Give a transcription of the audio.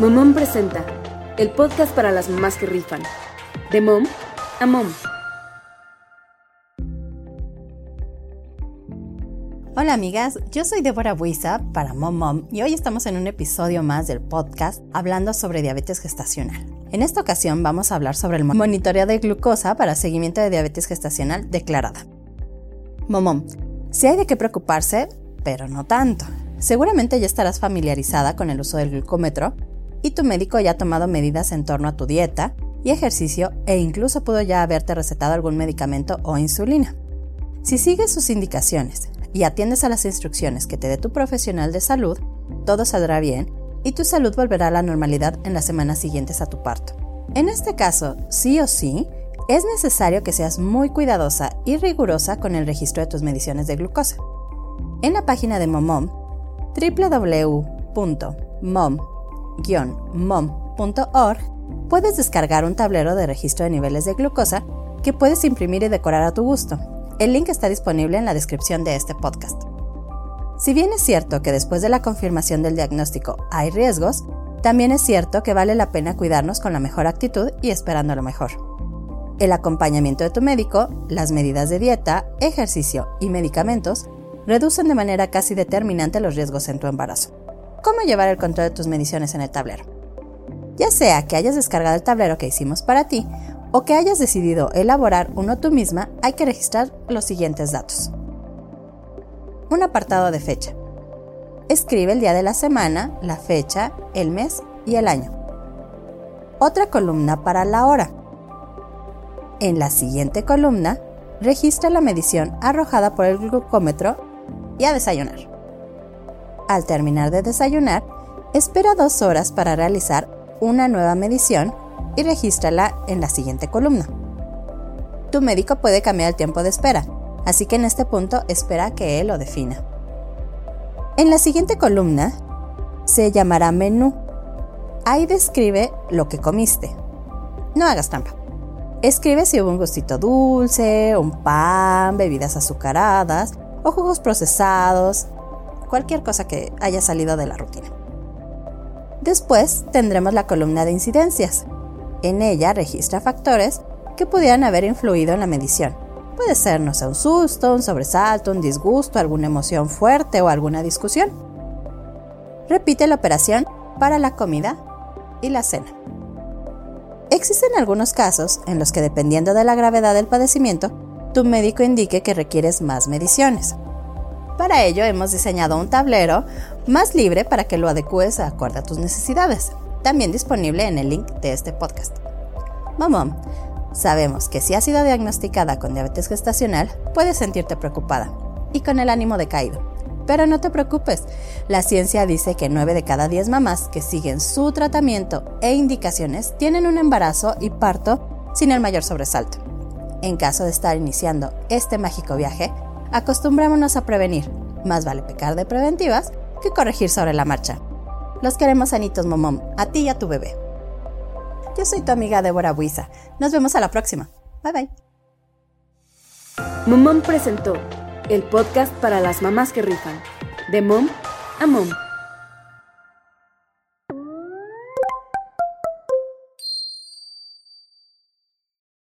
Momom presenta el podcast para las mamás que rifan. De mom a mom. Hola amigas, yo soy Débora Buiza para Mom Mom y hoy estamos en un episodio más del podcast hablando sobre diabetes gestacional. En esta ocasión vamos a hablar sobre el monitoreo de glucosa para seguimiento de diabetes gestacional declarada. Momom, si hay de qué preocuparse, pero no tanto. Seguramente ya estarás familiarizada con el uso del glucómetro y tu médico ya ha tomado medidas en torno a tu dieta y ejercicio e incluso pudo ya haberte recetado algún medicamento o insulina. Si sigues sus indicaciones y atiendes a las instrucciones que te dé tu profesional de salud, todo saldrá bien y tu salud volverá a la normalidad en las semanas siguientes a tu parto. En este caso, sí o sí, es necesario que seas muy cuidadosa y rigurosa con el registro de tus mediciones de glucosa. En la página de Momom, www.mom mom.org, puedes descargar un tablero de registro de niveles de glucosa que puedes imprimir y decorar a tu gusto. El link está disponible en la descripción de este podcast. Si bien es cierto que después de la confirmación del diagnóstico hay riesgos, también es cierto que vale la pena cuidarnos con la mejor actitud y esperando lo mejor. El acompañamiento de tu médico, las medidas de dieta, ejercicio y medicamentos reducen de manera casi determinante los riesgos en tu embarazo cómo llevar el control de tus mediciones en el tablero. Ya sea que hayas descargado el tablero que hicimos para ti o que hayas decidido elaborar uno tú misma, hay que registrar los siguientes datos. Un apartado de fecha. Escribe el día de la semana, la fecha, el mes y el año. Otra columna para la hora. En la siguiente columna, registra la medición arrojada por el glucómetro y a desayunar. Al terminar de desayunar, espera dos horas para realizar una nueva medición y regístrala en la siguiente columna. Tu médico puede cambiar el tiempo de espera, así que en este punto espera que él lo defina. En la siguiente columna se llamará menú. Ahí describe lo que comiste. No hagas trampa. Escribe si hubo un gustito dulce, un pan, bebidas azucaradas o jugos procesados, cualquier cosa que haya salido de la rutina. Después tendremos la columna de incidencias. En ella registra factores que pudieran haber influido en la medición. Puede ser, no sé, un susto, un sobresalto, un disgusto, alguna emoción fuerte o alguna discusión. Repite la operación para la comida y la cena. Existen algunos casos en los que dependiendo de la gravedad del padecimiento, tu médico indique que requieres más mediciones. Para ello hemos diseñado un tablero más libre para que lo adecues acorde a tus necesidades, también disponible en el link de este podcast. Mamón, sabemos que si has sido diagnosticada con diabetes gestacional, puedes sentirte preocupada y con el ánimo decaído. Pero no te preocupes, la ciencia dice que 9 de cada 10 mamás que siguen su tratamiento e indicaciones tienen un embarazo y parto sin el mayor sobresalto. En caso de estar iniciando este mágico viaje, acostumbrémonos a prevenir. Más vale pecar de preventivas que corregir sobre la marcha. Los queremos sanitos, momom, a ti y a tu bebé. Yo soy tu amiga Débora Buiza. Nos vemos a la próxima. Bye bye. Momom presentó el podcast para las mamás que rifan. De mom a mom.